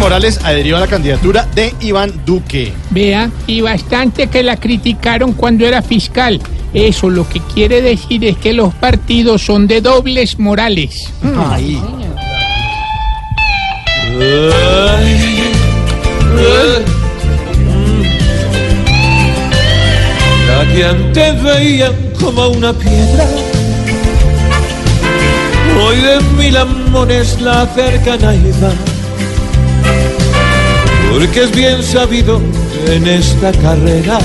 Morales adherió a la candidatura de Iván Duque. Vea, y bastante que la criticaron cuando era fiscal. Eso lo que quiere decir es que los partidos son de dobles morales. Ahí. La que antes veían como una piedra, hoy de mil amores la acercan a Iván. Porque es bien sabido en esta carrera,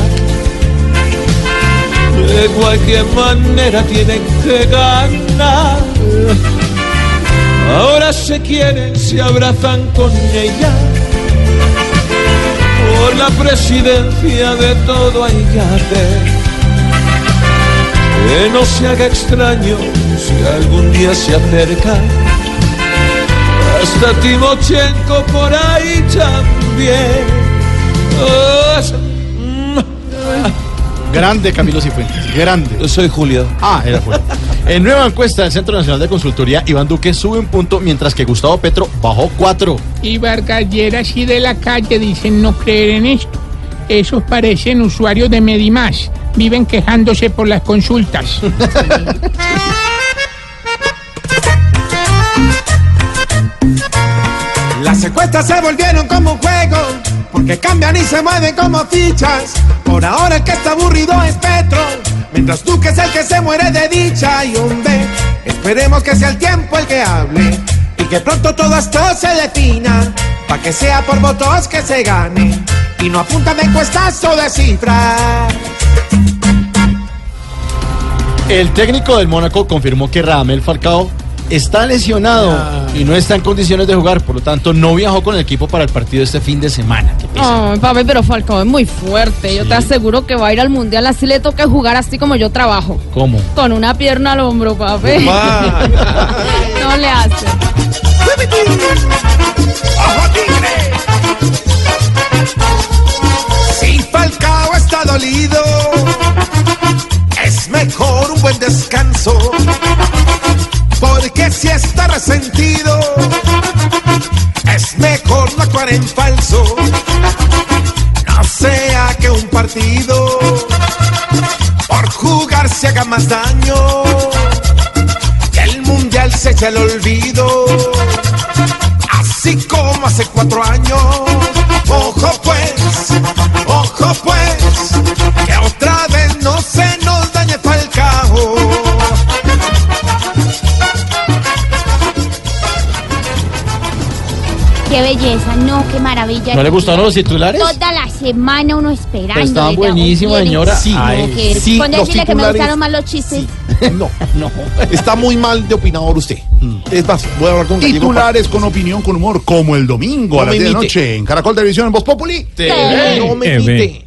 de cualquier manera tienen que ganar. Ahora se quieren, se abrazan con ella. Por la presidencia de todo hay que hacer. Que no se haga extraño si algún día se acerca. Hasta Timochenko por ahí también. Oh, Grande Camilo Cifuentes. Grande. Yo soy Julio. Ah, era Julio. En nueva encuesta del Centro Nacional de Consultoría, Iván Duque sube un punto, mientras que Gustavo Petro bajó cuatro. Y Vargalleras y de la calle dicen no creer en esto. Esos parecen usuarios de Medimás. Viven quejándose por las consultas. Se volvieron como un juego, porque cambian y se mueven como fichas. Por ahora el que está aburrido es Petro, mientras tú que es el que se muere de dicha. Y hombre, esperemos que sea el tiempo el que hable, y que pronto todo esto se defina, para que sea por votos que se gane, y no apunta de encuestas o de cifras. El técnico del Mónaco confirmó que Radamel Falcao está lesionado y no está en condiciones de jugar, por lo tanto no viajó con el equipo para el partido este fin de semana. Pesa. Ay, papi, pero Falcao es muy fuerte. Yo te aseguro que va a ir al mundial así le toca jugar así como yo trabajo. ¿Cómo? Con una pierna al hombro, papi. no le hace. ¡Ojo tigre! Si Falcao está dolido, es mejor un buen descanso. Si está resentido, es mejor no actuar en falso. No sea que un partido por jugar se haga más daño. Que el mundial se eche al olvido así como hace cuatro años. Qué belleza, no, qué maravilla. ¿No le gustaron los titulares? Toda la semana uno esperando. Pero estaban buenísimos, señora. Sí, Ay, que- sí, con decirle que me gustaron más los chistes. No, no. Está muy mal de opinador usted. Es más, voy a hablar con Gallego Titulares con opinión, con humor, como el domingo No a las me 10 de la noche en Caracol Televisión en Voz Populi. TV. No me.